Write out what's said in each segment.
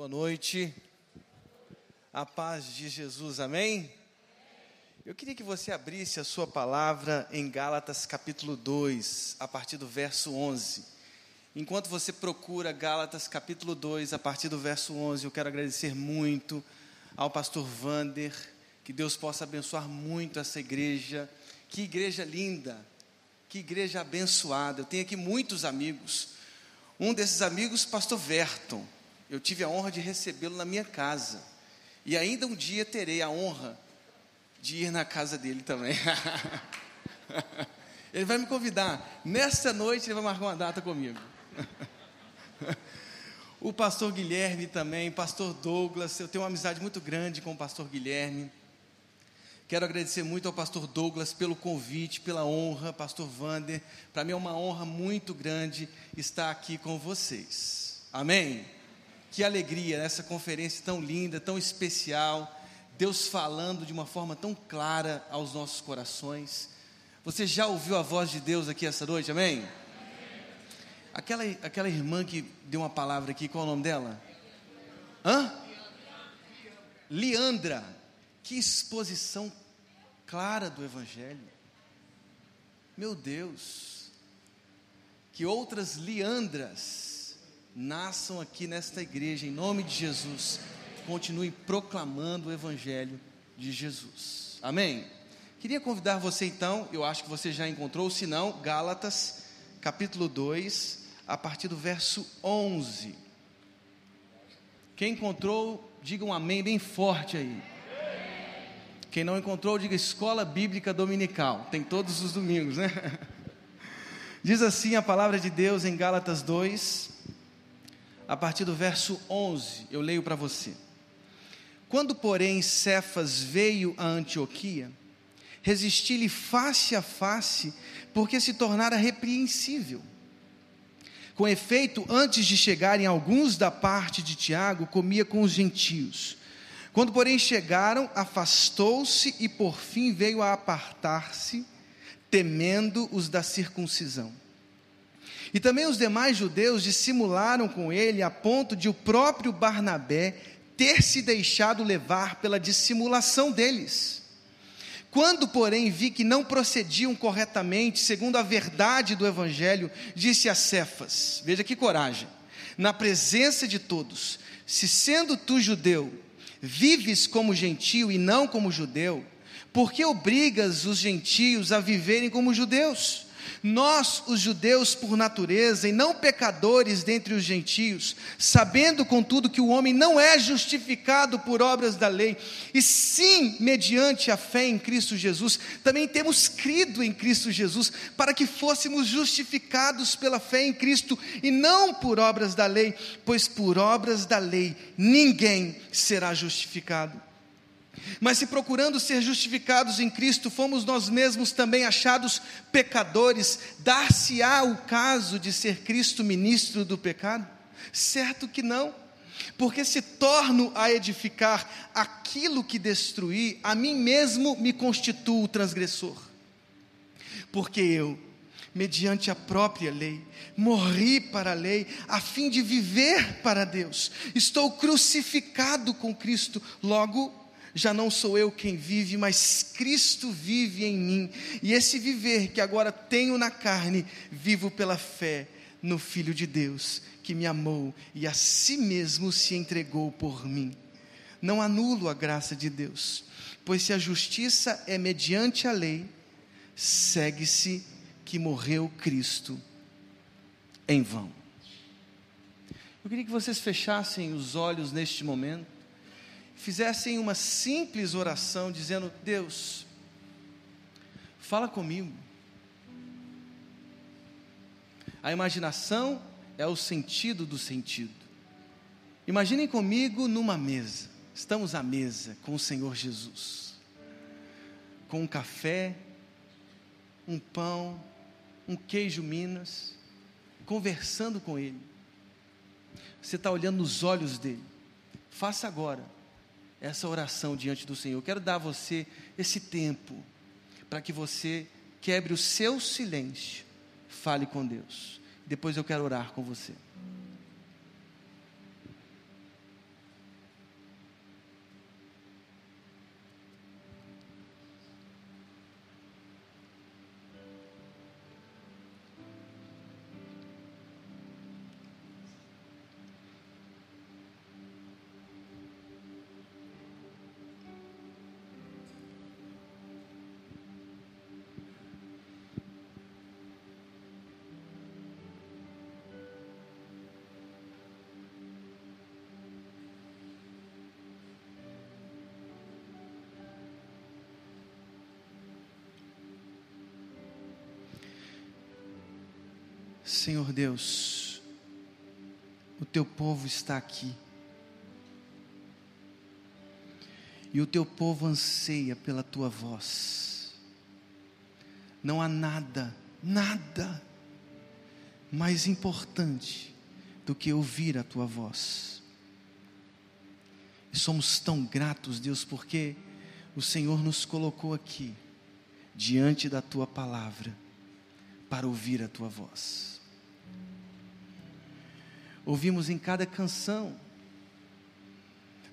Boa noite. A paz de Jesus, amém? Eu queria que você abrisse a sua palavra em Gálatas capítulo 2, a partir do verso 11. Enquanto você procura Gálatas capítulo 2, a partir do verso 11, eu quero agradecer muito ao pastor Vander, que Deus possa abençoar muito essa igreja. Que igreja linda, que igreja abençoada. Eu tenho aqui muitos amigos. Um desses amigos, pastor Verton. Eu tive a honra de recebê-lo na minha casa. E ainda um dia terei a honra de ir na casa dele também. ele vai me convidar. Nesta noite ele vai marcar uma data comigo. o pastor Guilherme também, pastor Douglas. Eu tenho uma amizade muito grande com o pastor Guilherme. Quero agradecer muito ao pastor Douglas pelo convite, pela honra, pastor Vander. Para mim é uma honra muito grande estar aqui com vocês. Amém? Que alegria nessa conferência tão linda, tão especial. Deus falando de uma forma tão clara aos nossos corações. Você já ouviu a voz de Deus aqui essa noite, amém? Aquela, aquela irmã que deu uma palavra aqui, qual é o nome dela? Hã? Leandra. Que exposição clara do Evangelho. Meu Deus. Que outras Leandras nasçam aqui nesta igreja, em nome de Jesus. Continuem proclamando o Evangelho de Jesus. Amém? Queria convidar você então, eu acho que você já encontrou, se não, Gálatas, capítulo 2, a partir do verso 11. Quem encontrou, diga um amém bem forte aí. Quem não encontrou, diga escola bíblica dominical. Tem todos os domingos, né? Diz assim a palavra de Deus em Gálatas 2, a partir do verso 11, eu leio para você. Quando, porém, Cefas veio a Antioquia, resisti-lhe face a face, porque se tornara repreensível. Com efeito, antes de chegarem alguns da parte de Tiago, comia com os gentios. Quando, porém, chegaram, afastou-se e por fim veio a apartar-se, temendo os da circuncisão. E também os demais judeus dissimularam com ele a ponto de o próprio Barnabé ter se deixado levar pela dissimulação deles. Quando, porém, vi que não procediam corretamente, segundo a verdade do Evangelho, disse a Cefas: Veja que coragem, na presença de todos, se sendo tu judeu, vives como gentio e não como judeu, por que obrigas os gentios a viverem como judeus? Nós, os judeus por natureza, e não pecadores dentre os gentios, sabendo contudo que o homem não é justificado por obras da lei, e sim mediante a fé em Cristo Jesus, também temos crido em Cristo Jesus, para que fôssemos justificados pela fé em Cristo e não por obras da lei, pois por obras da lei ninguém será justificado. Mas se procurando ser justificados em Cristo, fomos nós mesmos também achados pecadores, dar-se-á o caso de ser Cristo ministro do pecado? Certo que não, porque se torno a edificar aquilo que destruí, a mim mesmo me constituo transgressor. Porque eu, mediante a própria lei, morri para a lei, a fim de viver para Deus. Estou crucificado com Cristo, logo já não sou eu quem vive, mas Cristo vive em mim. E esse viver que agora tenho na carne, vivo pela fé no Filho de Deus, que me amou e a si mesmo se entregou por mim. Não anulo a graça de Deus, pois se a justiça é mediante a lei, segue-se que morreu Cristo em vão. Eu queria que vocês fechassem os olhos neste momento fizessem uma simples oração dizendo: Deus, fala comigo. A imaginação é o sentido do sentido. Imaginem comigo numa mesa. Estamos à mesa com o Senhor Jesus, com um café, um pão, um queijo Minas, conversando com Ele. Você está olhando nos olhos dele. Faça agora essa oração diante do Senhor. Eu quero dar a você esse tempo para que você quebre o seu silêncio, fale com Deus. Depois eu quero orar com você. Senhor Deus, o teu povo está aqui. E o teu povo anseia pela tua voz. Não há nada, nada mais importante do que ouvir a tua voz. E somos tão gratos, Deus, porque o Senhor nos colocou aqui, diante da tua palavra, para ouvir a tua voz. Ouvimos em cada canção,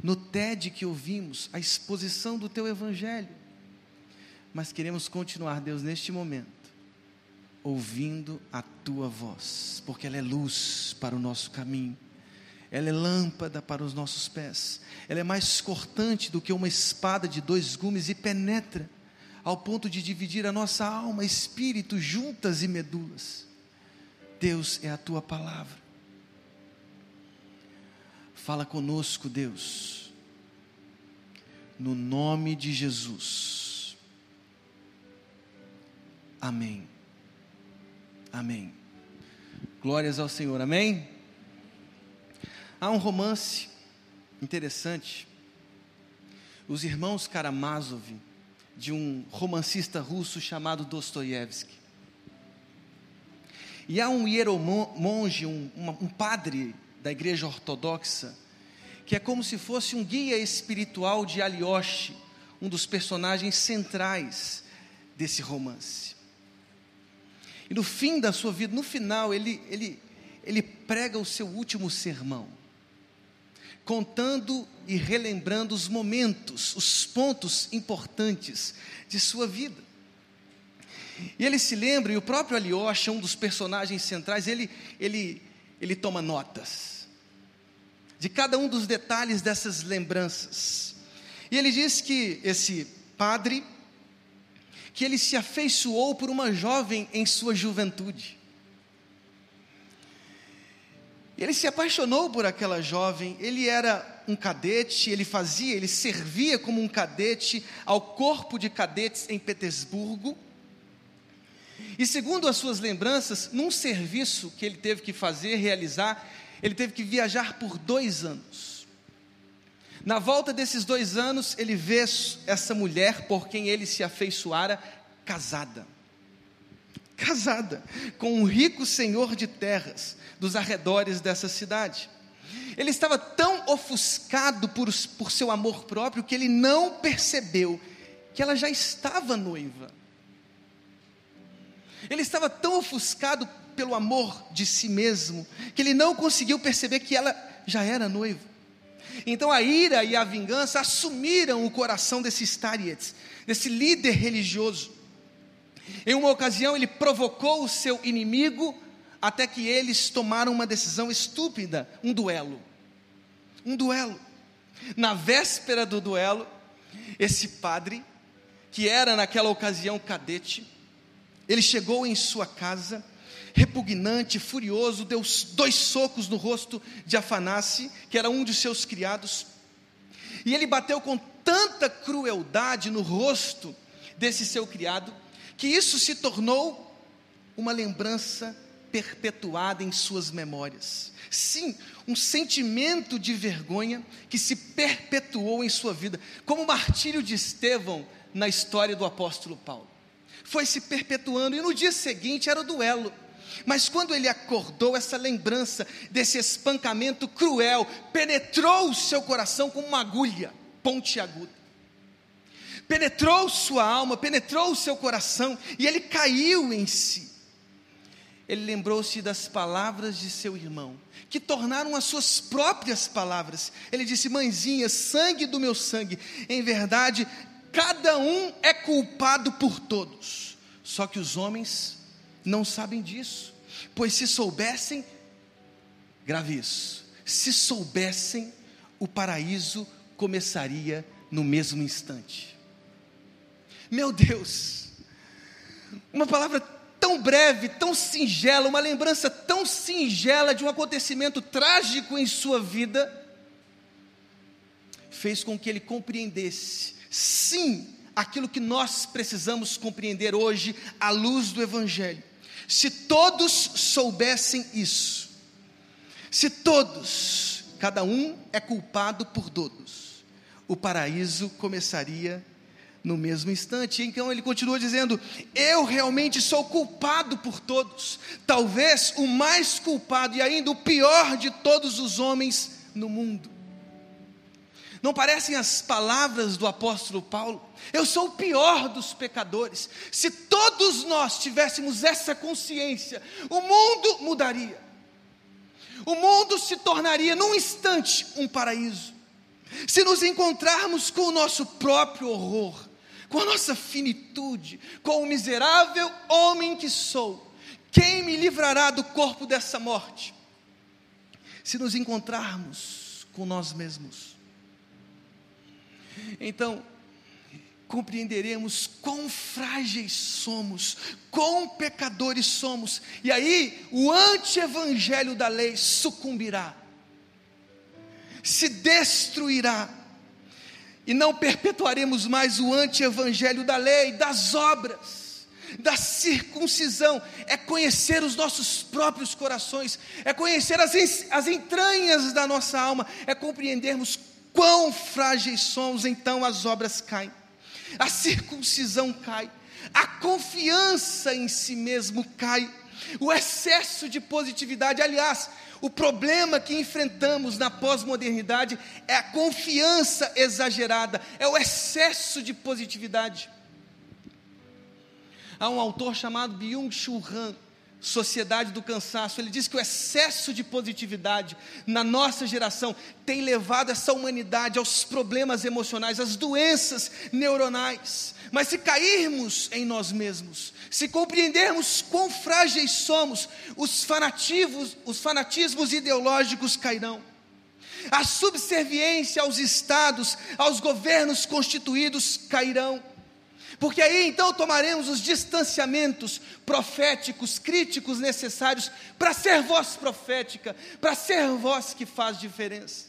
no TED que ouvimos, a exposição do teu evangelho. Mas queremos continuar, Deus, neste momento, ouvindo a tua voz, porque ela é luz para o nosso caminho, ela é lâmpada para os nossos pés, ela é mais cortante do que uma espada de dois gumes e penetra ao ponto de dividir a nossa alma, espírito, juntas e medulas. Deus é a tua palavra. Fala conosco, Deus, no nome de Jesus. Amém. Amém. Glórias ao Senhor, amém? Há um romance interessante. Os irmãos Karamazov, de um romancista russo chamado Dostoiévski. E há um hieromonge, um, um padre da igreja ortodoxa, que é como se fosse um guia espiritual de Alioshi, um dos personagens centrais desse romance. E no fim da sua vida, no final, ele, ele, ele prega o seu último sermão, contando e relembrando os momentos, os pontos importantes de sua vida. E ele se lembra, e o próprio Alyosha, um dos personagens centrais, ele, ele, ele toma notas de cada um dos detalhes dessas lembranças. E ele diz que esse padre, que ele se afeiçoou por uma jovem em sua juventude. Ele se apaixonou por aquela jovem, ele era um cadete, ele fazia, ele servia como um cadete ao corpo de cadetes em Petersburgo. E segundo as suas lembranças, num serviço que ele teve que fazer, realizar, ele teve que viajar por dois anos. Na volta desses dois anos, ele vê essa mulher por quem ele se afeiçoara casada. Casada com um rico senhor de terras dos arredores dessa cidade. Ele estava tão ofuscado por, por seu amor próprio que ele não percebeu que ela já estava noiva. Ele estava tão ofuscado pelo amor de si mesmo que ele não conseguiu perceber que ela já era noiva. Então a ira e a vingança assumiram o coração desse Starietz, desse líder religioso. Em uma ocasião ele provocou o seu inimigo até que eles tomaram uma decisão estúpida, um duelo. Um duelo. Na véspera do duelo, esse padre, que era naquela ocasião cadete, ele chegou em sua casa repugnante, furioso, deu dois socos no rosto de Afanassi, que era um de seus criados, e ele bateu com tanta crueldade no rosto desse seu criado, que isso se tornou uma lembrança perpetuada em suas memórias. Sim, um sentimento de vergonha que se perpetuou em sua vida, como o martírio de Estevão na história do apóstolo Paulo. Foi se perpetuando, e no dia seguinte era o duelo. Mas quando ele acordou, essa lembrança desse espancamento cruel penetrou o seu coração como uma agulha pontiaguda. Penetrou sua alma, penetrou o seu coração e ele caiu em si. Ele lembrou-se das palavras de seu irmão, que tornaram as suas próprias palavras. Ele disse: Mãezinha, sangue do meu sangue, em verdade, cada um é culpado por todos, só que os homens não sabem disso, pois se soubessem, grave isso, se soubessem, o paraíso começaria no mesmo instante. Meu Deus, uma palavra tão breve, tão singela, uma lembrança tão singela de um acontecimento trágico em sua vida, fez com que ele compreendesse, sim, aquilo que nós precisamos compreender hoje à luz do Evangelho Se todos soubessem isso, se todos, cada um é culpado por todos, o paraíso começaria no mesmo instante. Então ele continua dizendo: Eu realmente sou culpado por todos, talvez o mais culpado e ainda o pior de todos os homens no mundo. Não parecem as palavras do apóstolo Paulo? Eu sou o pior dos pecadores. Se todos nós tivéssemos essa consciência, o mundo mudaria. O mundo se tornaria num instante um paraíso. Se nos encontrarmos com o nosso próprio horror, com a nossa finitude, com o miserável homem que sou, quem me livrará do corpo dessa morte? Se nos encontrarmos com nós mesmos, então, compreenderemos quão frágeis somos, quão pecadores somos, e aí o anti-evangelho da lei sucumbirá, se destruirá, e não perpetuaremos mais o anti-evangelho da lei, das obras, da circuncisão, é conhecer os nossos próprios corações, é conhecer as, as entranhas da nossa alma, é compreendermos quão frágeis somos, então as obras caem, a circuncisão cai, a confiança em si mesmo cai, o excesso de positividade, aliás, o problema que enfrentamos na pós-modernidade é a confiança exagerada, é o excesso de positividade. Há um autor chamado Byung-Chul Han, sociedade do cansaço. Ele diz que o excesso de positividade na nossa geração tem levado essa humanidade aos problemas emocionais, às doenças neuronais. Mas se cairmos em nós mesmos, se compreendermos quão frágeis somos, os fanatismos, os fanatismos ideológicos cairão. A subserviência aos estados, aos governos constituídos cairão porque aí então tomaremos os distanciamentos proféticos, críticos necessários para ser voz profética, para ser voz que faz diferença.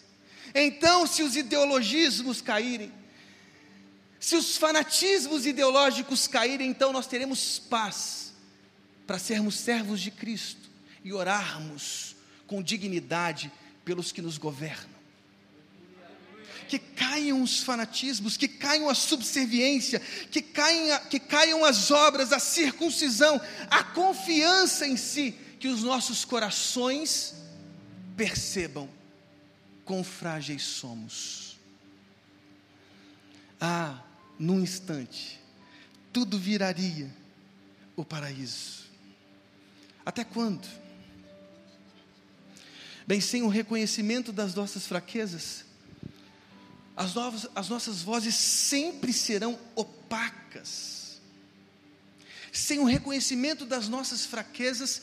Então, se os ideologismos caírem, se os fanatismos ideológicos caírem, então nós teremos paz para sermos servos de Cristo e orarmos com dignidade pelos que nos governam que caiam os fanatismos, que caiam a subserviência, que, caiam, que caiam as obras, a circuncisão, a confiança em si, que os nossos corações percebam quão frágeis somos. Ah, num instante, tudo viraria o paraíso. Até quando? Bem, sem o reconhecimento das nossas fraquezas, as, novas, as nossas vozes sempre serão opacas. Sem o reconhecimento das nossas fraquezas,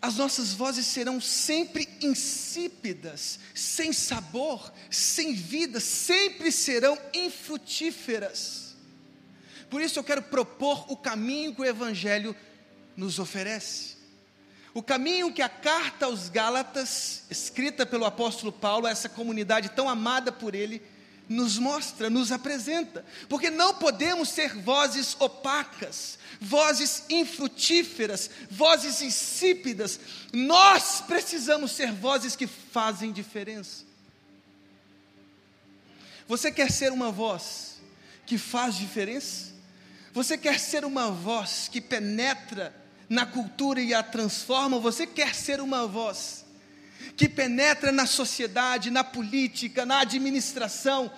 as nossas vozes serão sempre insípidas, sem sabor, sem vida, sempre serão infrutíferas. Por isso eu quero propor o caminho que o Evangelho nos oferece. O caminho que a carta aos Gálatas, escrita pelo apóstolo Paulo, essa comunidade tão amada por ele, nos mostra, nos apresenta, porque não podemos ser vozes opacas, vozes infrutíferas, vozes insípidas, nós precisamos ser vozes que fazem diferença. Você quer ser uma voz que faz diferença? Você quer ser uma voz que penetra na cultura e a transforma? Você quer ser uma voz que penetra na sociedade, na política, na administração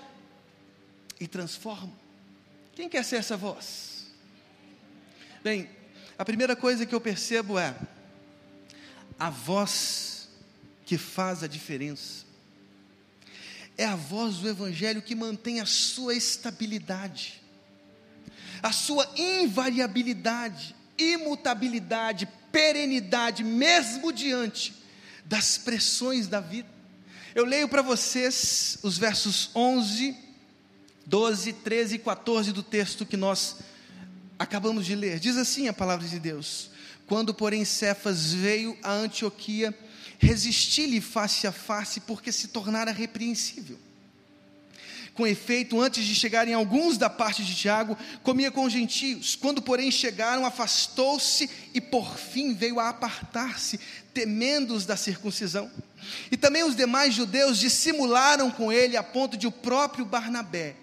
e transforma. Quem quer ser essa voz? Bem, a primeira coisa que eu percebo é a voz que faz a diferença. É a voz do Evangelho que mantém a sua estabilidade, a sua invariabilidade, imutabilidade, perenidade, mesmo diante das pressões da vida. Eu leio para vocês os versos 11, 12, 13 e 14 do texto que nós acabamos de ler. Diz assim a palavra de Deus: Quando, porém, Cefas veio a Antioquia, resisti-lhe face a face, porque se tornara repreensível. Com efeito, antes de chegarem alguns da parte de Tiago, comia com os gentios. Quando, porém, chegaram, afastou-se e por fim veio a apartar-se, temendo-os da circuncisão. E também os demais judeus dissimularam com ele, a ponto de o próprio Barnabé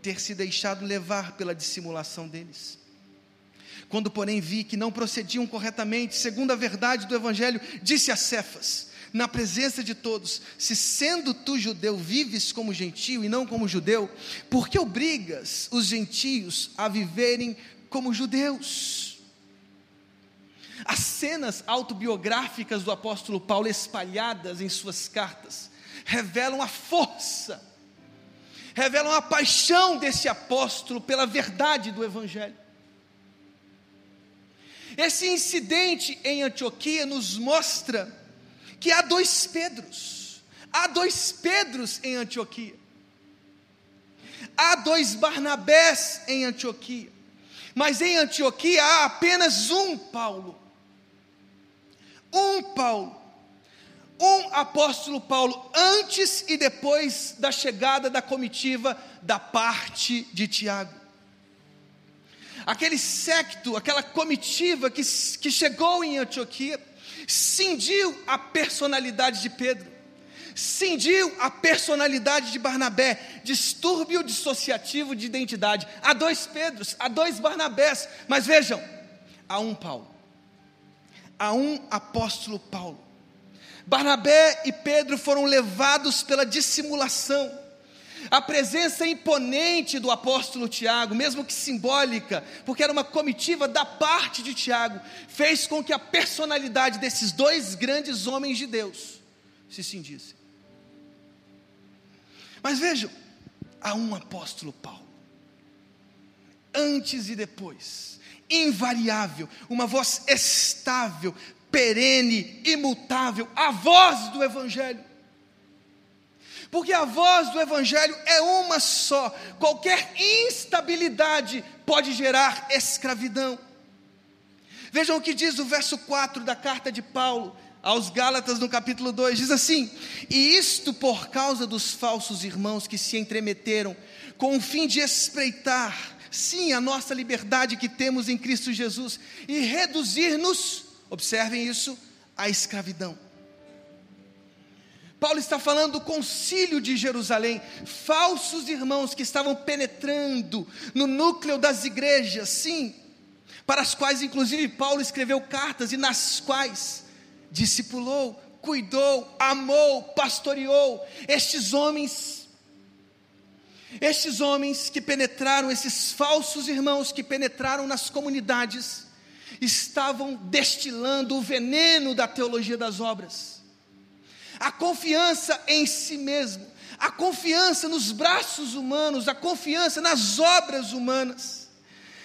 ter se deixado levar pela dissimulação deles. Quando, porém, vi que não procediam corretamente, segundo a verdade do Evangelho, disse a Cefas: na presença de todos: Se sendo tu judeu, vives como gentio e não como judeu, por que obrigas os gentios a viverem como judeus? As cenas autobiográficas do apóstolo Paulo, espalhadas em suas cartas, revelam a força, revelam a paixão desse apóstolo pela verdade do Evangelho. Esse incidente em Antioquia nos mostra que há dois Pedros. Há dois Pedros em Antioquia. Há dois Barnabés em Antioquia. Mas em Antioquia há apenas um Paulo. Um Paulo. Um apóstolo Paulo, antes e depois da chegada da comitiva da parte de Tiago. Aquele secto, aquela comitiva que, que chegou em Antioquia, cindiu a personalidade de Pedro, cindiu a personalidade de Barnabé, distúrbio dissociativo de identidade. Há dois Pedros, há dois Barnabés, mas vejam, há um Paulo, há um apóstolo Paulo. Barnabé e Pedro foram levados pela dissimulação a presença imponente do apóstolo Tiago, mesmo que simbólica, porque era uma comitiva da parte de Tiago, fez com que a personalidade desses dois grandes homens de Deus se cindisse. Mas vejam, há um apóstolo Paulo, antes e depois, invariável, uma voz estável, perene, imutável, a voz do Evangelho porque a voz do Evangelho é uma só. Qualquer instabilidade pode gerar escravidão. Vejam o que diz o verso 4 da carta de Paulo aos Gálatas, no capítulo 2: diz assim: E isto por causa dos falsos irmãos que se entremeteram, com o fim de espreitar, sim, a nossa liberdade que temos em Cristo Jesus, e reduzir-nos, observem isso, à escravidão. Paulo está falando do concílio de Jerusalém, falsos irmãos que estavam penetrando no núcleo das igrejas, sim, para as quais inclusive Paulo escreveu cartas e nas quais discipulou, cuidou, amou, pastoreou estes homens estes homens que penetraram, esses falsos irmãos que penetraram nas comunidades, estavam destilando o veneno da teologia das obras a confiança em si mesmo, a confiança nos braços humanos, a confiança nas obras humanas.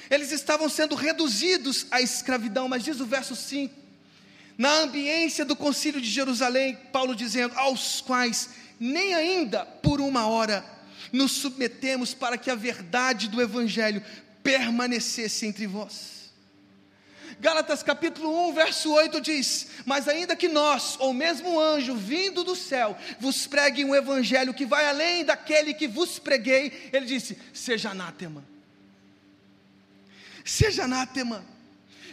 Eles estavam sendo reduzidos à escravidão, mas diz o verso 5: na ambiência do concílio de Jerusalém, Paulo dizendo: aos quais nem ainda por uma hora nos submetemos para que a verdade do Evangelho permanecesse entre vós. Gálatas capítulo 1, verso 8 diz: Mas ainda que nós, ou mesmo um anjo vindo do céu, vos pregue um evangelho que vai além daquele que vos preguei, ele disse: Seja anátema. Seja anátema.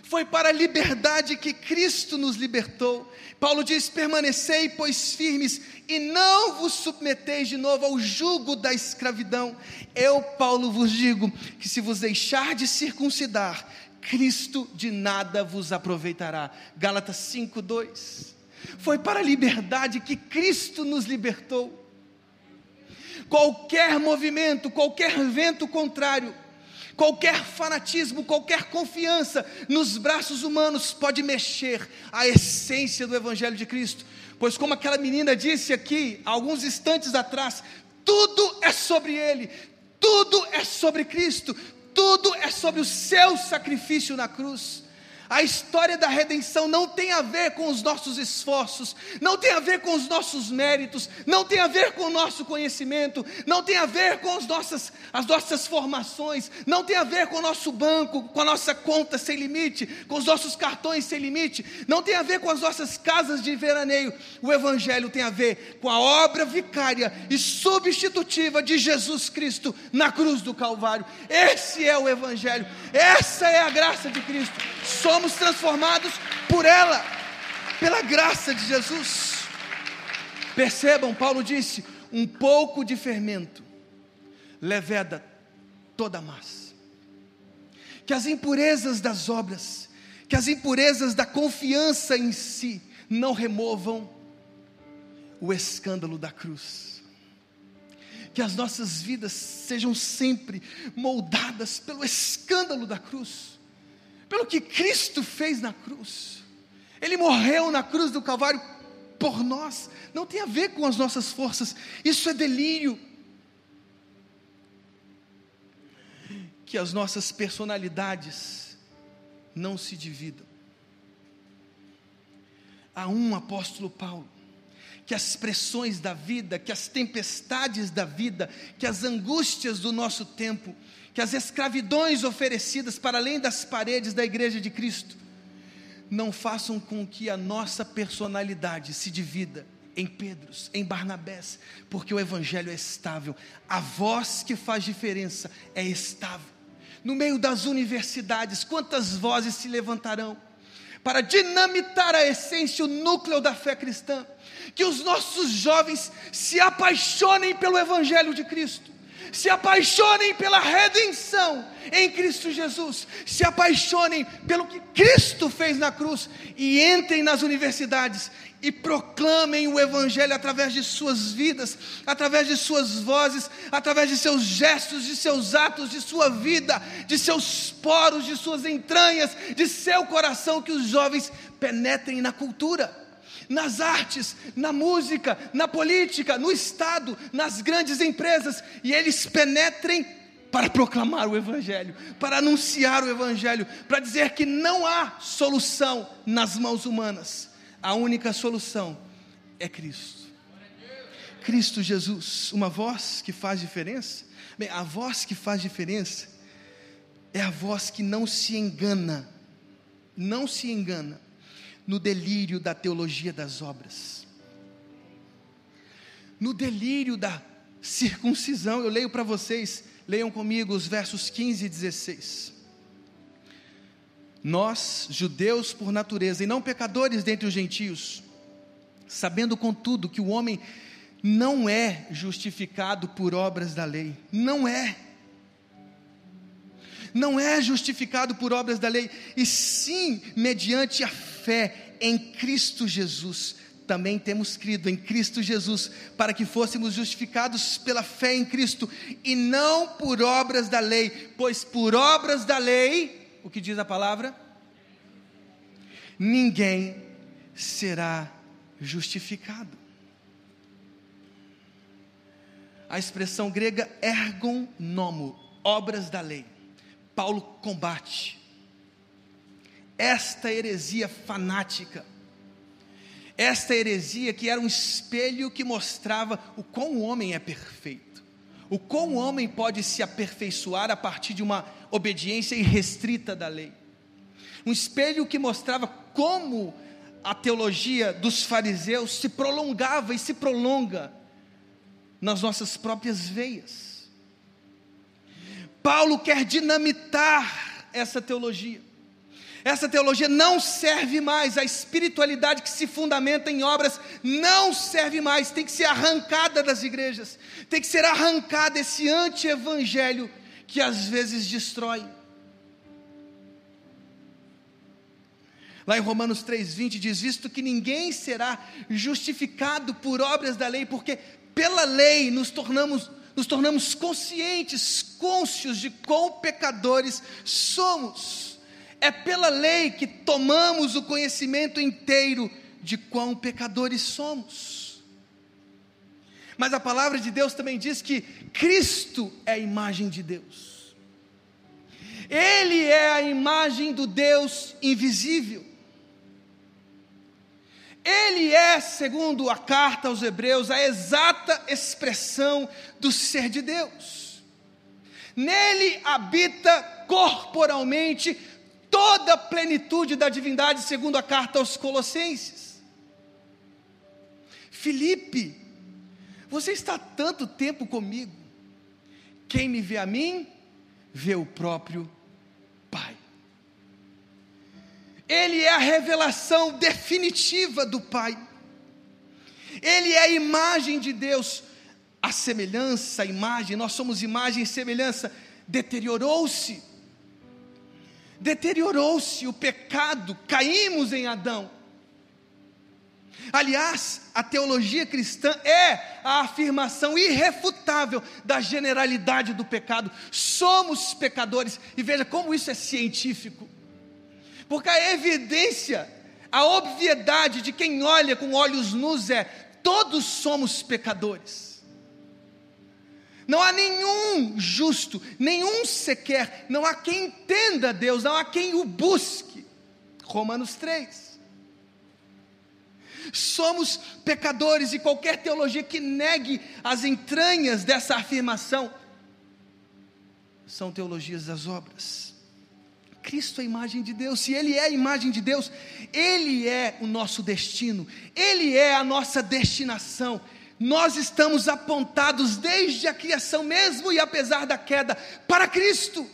Foi para a liberdade que Cristo nos libertou. Paulo diz: permanecei, pois firmes, e não vos submeteis de novo ao jugo da escravidão. Eu, Paulo, vos digo que se vos deixar de circuncidar, Cristo de nada vos aproveitará. Gálatas 5:2. Foi para a liberdade que Cristo nos libertou. Qualquer movimento, qualquer vento contrário, qualquer fanatismo, qualquer confiança nos braços humanos pode mexer a essência do Evangelho de Cristo. Pois, como aquela menina disse aqui, alguns instantes atrás, tudo é sobre Ele, tudo é sobre Cristo, tudo é sobre o seu sacrifício na cruz. A história da redenção não tem a ver com os nossos esforços, não tem a ver com os nossos méritos, não tem a ver com o nosso conhecimento, não tem a ver com as nossas, as nossas formações, não tem a ver com o nosso banco, com a nossa conta sem limite, com os nossos cartões sem limite, não tem a ver com as nossas casas de veraneio. O Evangelho tem a ver com a obra vicária e substitutiva de Jesus Cristo na cruz do Calvário. Esse é o Evangelho, essa é a graça de Cristo somos transformados por ela, pela graça de Jesus. Percebam, Paulo disse: um pouco de fermento leveda toda a massa. Que as impurezas das obras, que as impurezas da confiança em si, não removam o escândalo da cruz. Que as nossas vidas sejam sempre moldadas pelo escândalo da cruz pelo que Cristo fez na cruz. Ele morreu na cruz do Calvário por nós, não tem a ver com as nossas forças, isso é delírio. Que as nossas personalidades não se dividam. Há um apóstolo Paulo, que as pressões da vida, que as tempestades da vida, que as angústias do nosso tempo, que as escravidões oferecidas para além das paredes da igreja de Cristo não façam com que a nossa personalidade se divida em Pedros, em Barnabés, porque o evangelho é estável. A voz que faz diferença é estável. No meio das universidades, quantas vozes se levantarão para dinamitar a essência, o núcleo da fé cristã? Que os nossos jovens se apaixonem pelo evangelho de Cristo se apaixonem pela redenção em Cristo Jesus, se apaixonem pelo que Cristo fez na cruz e entrem nas universidades e proclamem o Evangelho através de suas vidas, através de suas vozes, através de seus gestos, de seus atos, de sua vida, de seus poros, de suas entranhas, de seu coração, que os jovens penetrem na cultura nas artes, na música, na política, no Estado, nas grandes empresas, e eles penetrem para proclamar o Evangelho, para anunciar o Evangelho, para dizer que não há solução nas mãos humanas, a única solução é Cristo. Cristo Jesus, uma voz que faz diferença? Bem, a voz que faz diferença é a voz que não se engana, não se engana no delírio da teologia das obras, no delírio da circuncisão. Eu leio para vocês, leiam comigo os versos 15 e 16. Nós, judeus por natureza e não pecadores dentre os gentios, sabendo contudo que o homem não é justificado por obras da lei, não é. Não é justificado por obras da lei, e sim mediante a fé em Cristo Jesus, também temos crido em Cristo Jesus, para que fôssemos justificados pela fé em Cristo, e não por obras da lei, pois por obras da lei, o que diz a palavra? Ninguém será justificado. A expressão grega ergon nomo, obras da lei. Paulo combate esta heresia fanática, esta heresia que era um espelho que mostrava o quão o homem é perfeito, o quão o homem pode se aperfeiçoar a partir de uma obediência irrestrita da lei, um espelho que mostrava como a teologia dos fariseus se prolongava e se prolonga nas nossas próprias veias. Paulo quer dinamitar essa teologia. Essa teologia não serve mais, a espiritualidade que se fundamenta em obras não serve mais, tem que ser arrancada das igrejas, tem que ser arrancada esse anti-evangelho que às vezes destrói. Lá em Romanos 3,20 diz: Visto que ninguém será justificado por obras da lei, porque pela lei nos tornamos, nos tornamos conscientes, cônscios de quão pecadores somos. É pela lei que tomamos o conhecimento inteiro de quão pecadores somos. Mas a palavra de Deus também diz que Cristo é a imagem de Deus. Ele é a imagem do Deus invisível. Ele é, segundo a carta aos Hebreus, a exata expressão do ser de Deus. Nele habita corporalmente toda a plenitude da divindade, segundo a carta aos Colossenses. Felipe, você está tanto tempo comigo, quem me vê a mim, vê o próprio Pai. Ele é a revelação definitiva do Pai. Ele é a imagem de Deus. A semelhança, a imagem, nós somos imagem e semelhança, deteriorou-se. Deteriorou-se o pecado, caímos em Adão. Aliás, a teologia cristã é a afirmação irrefutável da generalidade do pecado. Somos pecadores, e veja como isso é científico. Porque a evidência, a obviedade de quem olha com olhos nus é: todos somos pecadores. Não há nenhum justo, nenhum sequer, não há quem entenda Deus, não há quem o busque. Romanos 3. Somos pecadores e qualquer teologia que negue as entranhas dessa afirmação são teologias das obras. Cristo é a imagem de Deus, se Ele é a imagem de Deus, Ele é o nosso destino, Ele é a nossa destinação. Nós estamos apontados desde a criação, mesmo e apesar da queda, para Cristo.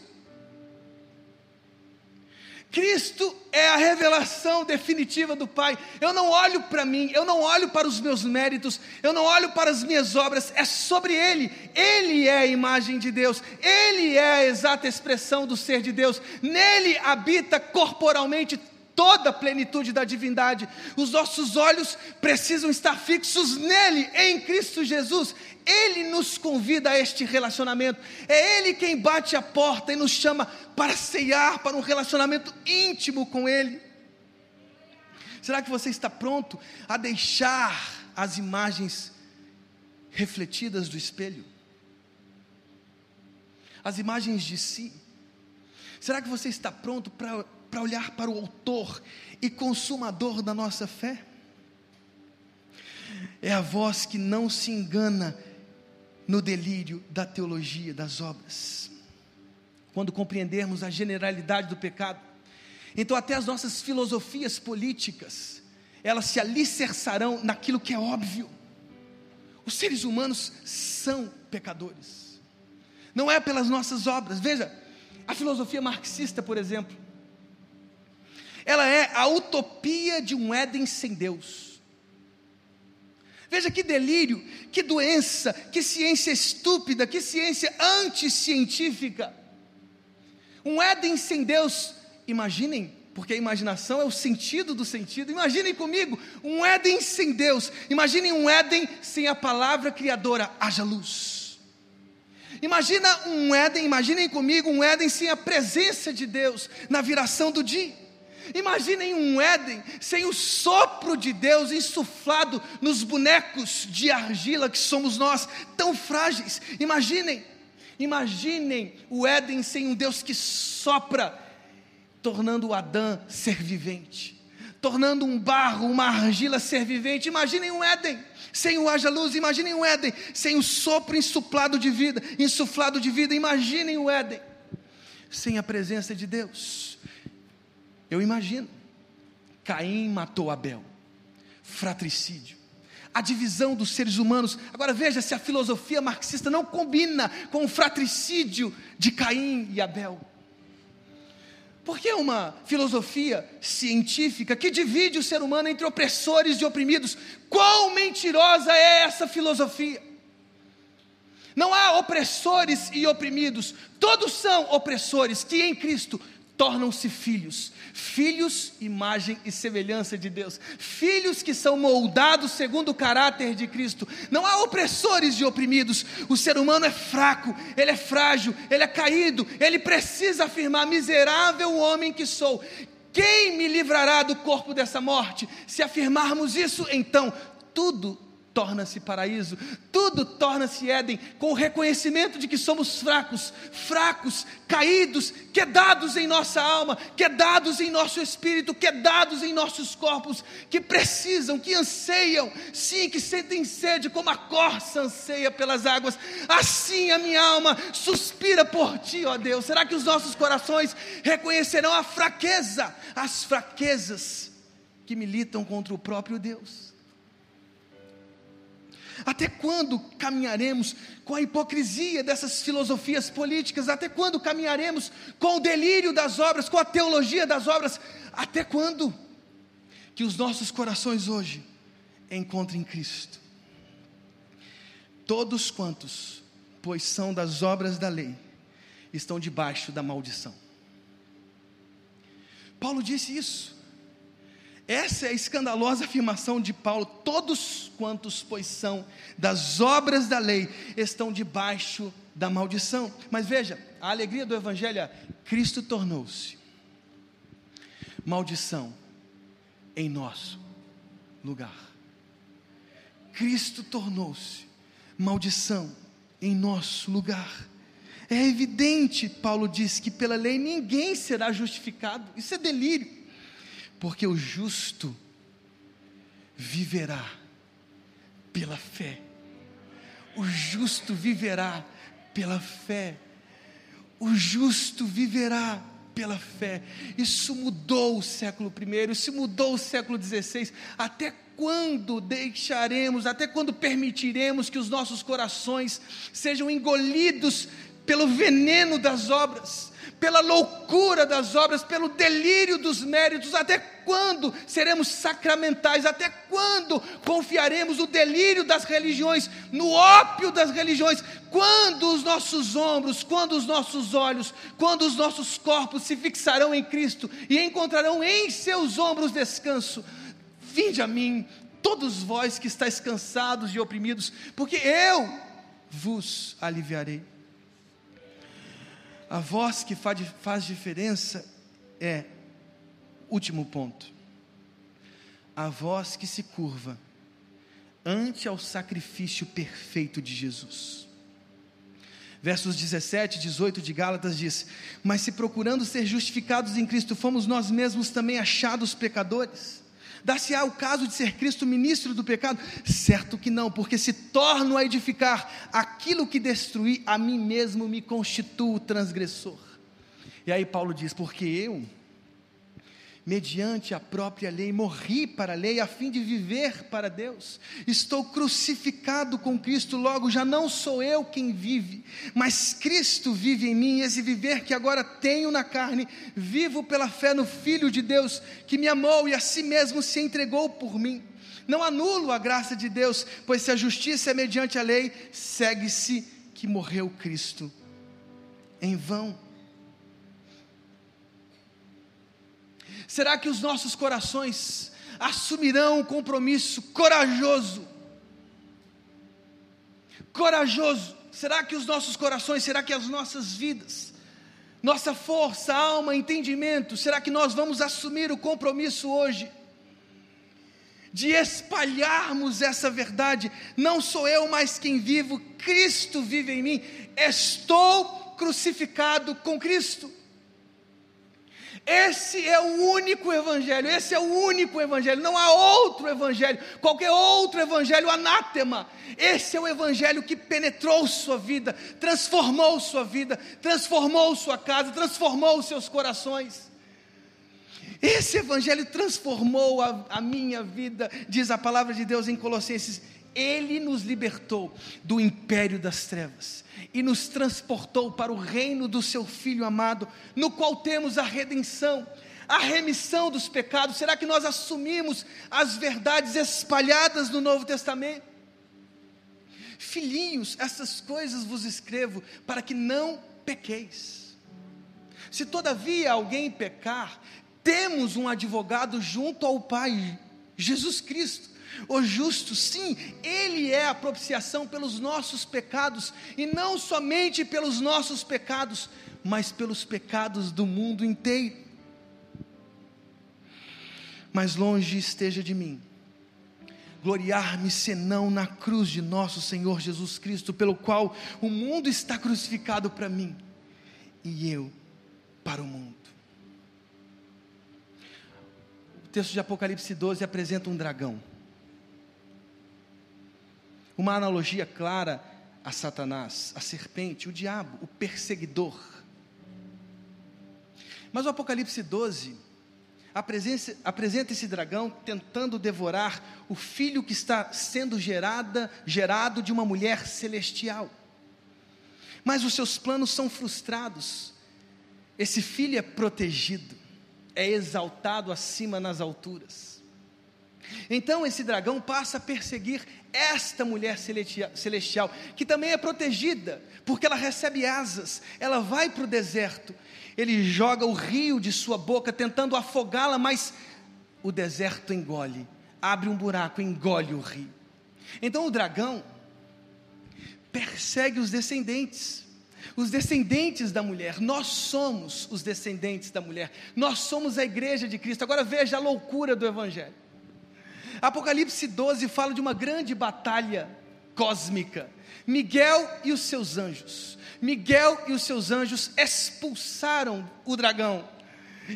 Cristo é a revelação definitiva do Pai. Eu não olho para mim, eu não olho para os meus méritos, eu não olho para as minhas obras, é sobre Ele. Ele é a imagem de Deus, Ele é a exata expressão do ser de Deus, nele habita corporalmente toda a plenitude da divindade. Os nossos olhos precisam estar fixos nele, em Cristo Jesus. Ele nos convida a este relacionamento. É Ele quem bate a porta e nos chama para ceiar, para um relacionamento íntimo com Ele. Será que você está pronto a deixar as imagens refletidas do espelho? As imagens de si? Será que você está pronto para, para olhar para o Autor e Consumador da nossa fé? É a voz que não se engana no delírio da teologia das obras. Quando compreendermos a generalidade do pecado, então até as nossas filosofias políticas, elas se alicerçarão naquilo que é óbvio. Os seres humanos são pecadores. Não é pelas nossas obras. Veja, a filosofia marxista, por exemplo, ela é a utopia de um Éden sem Deus. Veja que delírio, que doença, que ciência estúpida, que ciência anticientífica. Um Éden sem Deus, imaginem, porque a imaginação é o sentido do sentido. Imaginem comigo, um Éden sem Deus. Imaginem um Éden sem a palavra criadora, haja luz. Imagina um Éden, imaginem comigo um Éden sem a presença de Deus na viração do dia. Imaginem um Éden sem o sopro de Deus insuflado nos bonecos de argila que somos nós, tão frágeis. Imaginem, imaginem o Éden sem um Deus que sopra, tornando o Adão ser vivente, tornando um barro, uma argila ser vivente. Imaginem um Éden sem o haja luz, imaginem um Éden sem o sopro insuplado de vida, insuflado de vida. Imaginem o Éden sem a presença de Deus. Eu imagino. Caim matou Abel. Fratricídio. A divisão dos seres humanos. Agora veja se a filosofia marxista não combina com o fratricídio de Caim e Abel. Porque é uma filosofia científica que divide o ser humano entre opressores e oprimidos. Quão mentirosa é essa filosofia? Não há opressores e oprimidos, todos são opressores que em Cristo tornam-se filhos, filhos, imagem e semelhança de Deus, filhos que são moldados segundo o caráter de Cristo. Não há opressores e oprimidos. O ser humano é fraco, ele é frágil, ele é caído, ele precisa afirmar: miserável homem que sou. Quem me livrará do corpo dessa morte? Se afirmarmos isso, então tudo torna-se paraíso, tudo torna-se Éden, com o reconhecimento de que somos fracos, fracos, caídos, quedados em nossa alma, quedados em nosso espírito, quedados em nossos corpos, que precisam, que anseiam, sim, que sentem sede, como a corça anseia pelas águas, assim a minha alma suspira por ti, ó Deus. Será que os nossos corações reconhecerão a fraqueza, as fraquezas que militam contra o próprio Deus? Até quando caminharemos com a hipocrisia dessas filosofias políticas? Até quando caminharemos com o delírio das obras, com a teologia das obras? Até quando? Que os nossos corações hoje encontrem Cristo. Todos quantos, pois são das obras da lei, estão debaixo da maldição. Paulo disse isso. Essa é a escandalosa afirmação de Paulo: todos quantos, pois são das obras da lei, estão debaixo da maldição. Mas veja, a alegria do Evangelho é: Cristo tornou-se maldição em nosso lugar. Cristo tornou-se maldição em nosso lugar. É evidente, Paulo diz, que pela lei ninguém será justificado. Isso é delírio porque o justo viverá pela fé. O justo viverá pela fé. O justo viverá pela fé. Isso mudou o século I, isso mudou o século XVI. Até quando deixaremos, até quando permitiremos que os nossos corações sejam engolidos pelo veneno das obras? pela loucura das obras, pelo delírio dos méritos. Até quando seremos sacramentais? Até quando confiaremos no delírio das religiões, no ópio das religiões? Quando os nossos ombros, quando os nossos olhos, quando os nossos corpos se fixarão em Cristo e encontrarão em seus ombros descanso? Vinde a mim, todos vós que estáis cansados e oprimidos, porque eu vos aliviarei. A voz que faz diferença é, último ponto, a voz que se curva ante ao sacrifício perfeito de Jesus. Versos 17 e 18 de Gálatas diz: Mas se procurando ser justificados em Cristo, fomos nós mesmos também achados pecadores. Dar-se-á o caso de ser Cristo ministro do pecado? Certo que não, porque se torno a edificar aquilo que destruí, a mim mesmo me constituo transgressor. E aí Paulo diz: Porque eu, mediante a própria lei, morri para a lei a fim de viver para Deus. Estou crucificado com Cristo, logo já não sou eu quem vive, mas Cristo vive em mim. E esse viver que agora tenho na carne, vivo pela fé no Filho de Deus, que me amou e a si mesmo se entregou por mim. Não anulo a graça de Deus, pois se a justiça é mediante a lei, segue-se que morreu Cristo em vão. Será que os nossos corações assumirão um compromisso corajoso? Corajoso. Será que os nossos corações, será que as nossas vidas, nossa força, alma, entendimento, será que nós vamos assumir o compromisso hoje? de espalharmos essa verdade. Não sou eu mais quem vivo, Cristo vive em mim. Estou crucificado com Cristo. Esse é o único evangelho, esse é o único evangelho, não há outro evangelho, qualquer outro evangelho anátema. Esse é o evangelho que penetrou sua vida, transformou sua vida, transformou sua casa, transformou seus corações. Esse evangelho transformou a, a minha vida, diz a palavra de Deus em Colossenses. Ele nos libertou do império das trevas e nos transportou para o reino do seu Filho amado, no qual temos a redenção, a remissão dos pecados. Será que nós assumimos as verdades espalhadas no Novo Testamento? Filhinhos, essas coisas vos escrevo para que não pequeis. Se todavia alguém pecar, temos um advogado junto ao Pai, Jesus Cristo o justo, sim, Ele é a propiciação pelos nossos pecados, e não somente pelos nossos pecados, mas pelos pecados do mundo inteiro. Mas longe esteja de mim gloriar-me senão na cruz de nosso Senhor Jesus Cristo, pelo qual o mundo está crucificado para mim e eu para o mundo. O texto de Apocalipse 12 apresenta um dragão. Uma analogia clara a Satanás, a serpente, o diabo, o perseguidor. Mas o Apocalipse 12 apresenta, esse dragão tentando devorar o filho que está sendo gerada, gerado de uma mulher celestial. Mas os seus planos são frustrados. Esse filho é protegido, é exaltado acima nas alturas. Então esse dragão passa a perseguir esta mulher celestial, que também é protegida, porque ela recebe asas, ela vai para o deserto, ele joga o rio de sua boca, tentando afogá-la, mas o deserto engole, abre um buraco, engole o rio. Então o dragão persegue os descendentes, os descendentes da mulher, nós somos os descendentes da mulher, nós somos a igreja de Cristo. Agora veja a loucura do Evangelho. Apocalipse 12 fala de uma grande batalha cósmica. Miguel e os seus anjos. Miguel e os seus anjos expulsaram o dragão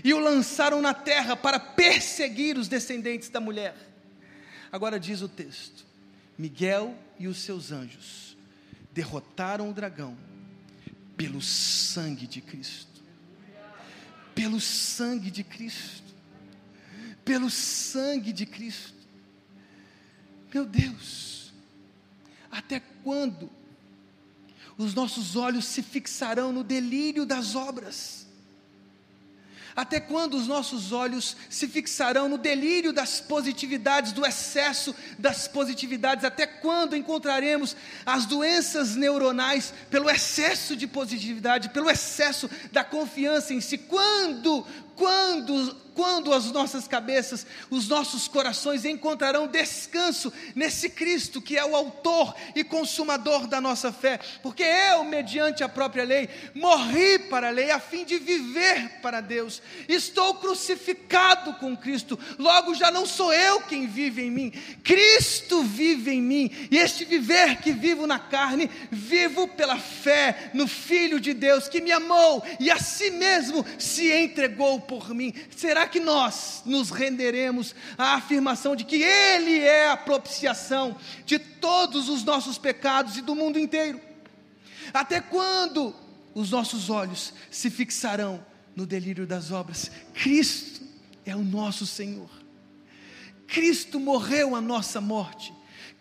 e o lançaram na terra para perseguir os descendentes da mulher. Agora diz o texto: Miguel e os seus anjos derrotaram o dragão pelo sangue de Cristo. Pelo sangue de Cristo. Pelo sangue de Cristo. Meu Deus, até quando os nossos olhos se fixarão no delírio das obras? Até quando os nossos olhos se fixarão no delírio das positividades, do excesso das positividades? Até quando encontraremos as doenças neuronais pelo excesso de positividade, pelo excesso da confiança em si? Quando, quando quando as nossas cabeças, os nossos corações encontrarão descanso nesse Cristo que é o autor e consumador da nossa fé, porque eu, mediante a própria lei, morri para a lei a fim de viver para Deus. Estou crucificado com Cristo, logo já não sou eu quem vive em mim, Cristo vive em mim, e este viver que vivo na carne, vivo pela fé no Filho de Deus que me amou e a si mesmo se entregou por mim. Que nós nos renderemos à afirmação de que Ele é a propiciação de todos os nossos pecados e do mundo inteiro? Até quando os nossos olhos se fixarão no delírio das obras? Cristo é o nosso Senhor. Cristo morreu a nossa morte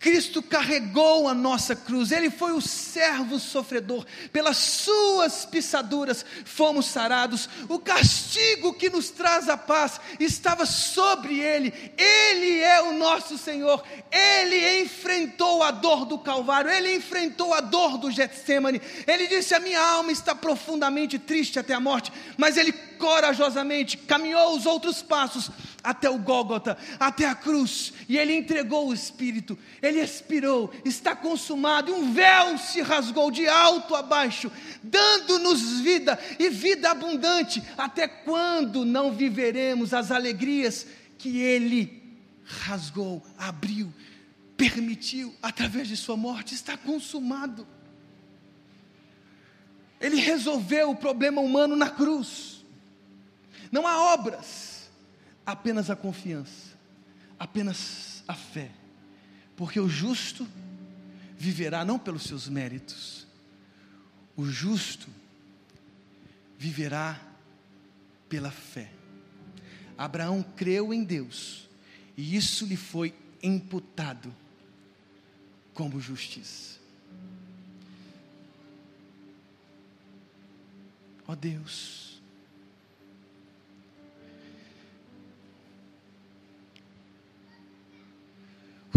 Cristo carregou a nossa cruz, Ele foi o servo sofredor, pelas Suas pisaduras fomos sarados, o castigo que nos traz a paz estava sobre Ele, Ele é o nosso Senhor, Ele enfrentou a dor do Calvário, Ele enfrentou a dor do Getsemane, Ele disse: A minha alma está profundamente triste até a morte, mas Ele corajosamente caminhou os outros passos até o Gólgota, até a cruz, e ele entregou o Espírito, ele expirou, está consumado, e um véu se rasgou de alto a baixo, dando-nos vida e vida abundante. Até quando não viveremos as alegrias que ele rasgou, abriu, permitiu através de sua morte? Está consumado. Ele resolveu o problema humano na cruz. Não há obras apenas a confiança, apenas a fé, porque o justo viverá não pelos seus méritos, o justo viverá pela fé. Abraão creu em Deus e isso lhe foi imputado como justiça. Ó oh Deus,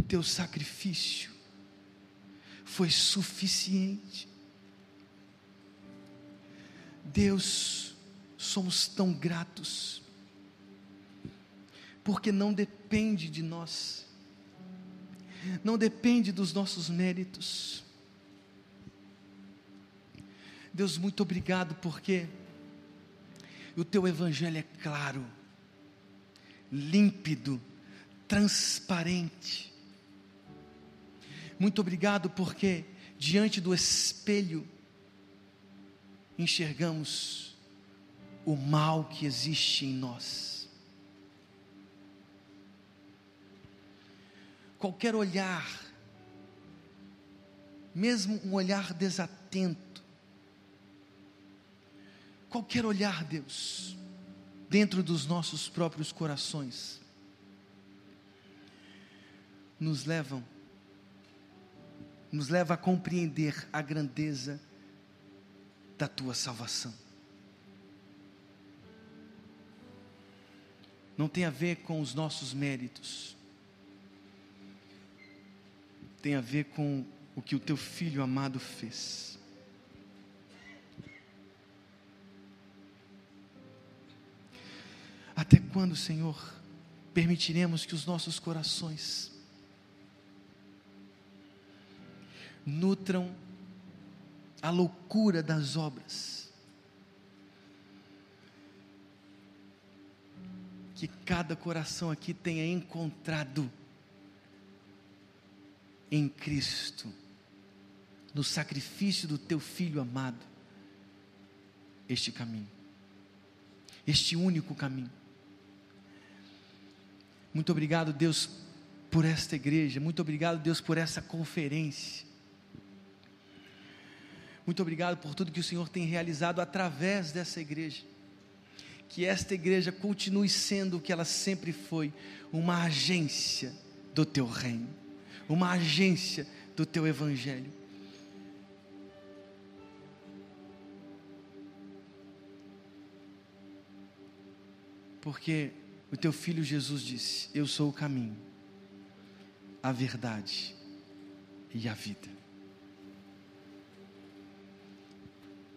teu sacrifício foi suficiente. Deus, somos tão gratos, porque não depende de nós, não depende dos nossos méritos. Deus, muito obrigado, porque o teu evangelho é claro, límpido, transparente Muito obrigado porque diante do espelho enxergamos o mal que existe em nós. Qualquer olhar, mesmo um olhar desatento, qualquer olhar, Deus, dentro dos nossos próprios corações, nos levam nos leva a compreender a grandeza da tua salvação. Não tem a ver com os nossos méritos, tem a ver com o que o teu filho amado fez. Até quando, Senhor, permitiremos que os nossos corações nutram a loucura das obras. Que cada coração aqui tenha encontrado em Cristo, no sacrifício do teu filho amado, este caminho, este único caminho. Muito obrigado, Deus, por esta igreja, muito obrigado, Deus, por essa conferência. Muito obrigado por tudo que o Senhor tem realizado através dessa igreja. Que esta igreja continue sendo o que ela sempre foi, uma agência do teu reino, uma agência do teu evangelho. Porque o teu filho Jesus disse: Eu sou o caminho, a verdade e a vida.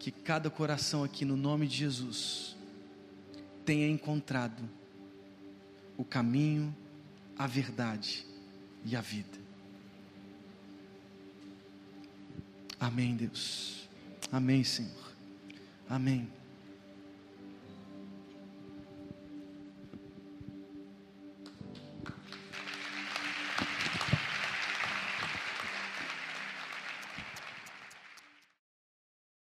Que cada coração aqui, no nome de Jesus, tenha encontrado o caminho, a verdade e a vida. Amém, Deus. Amém, Senhor. Amém.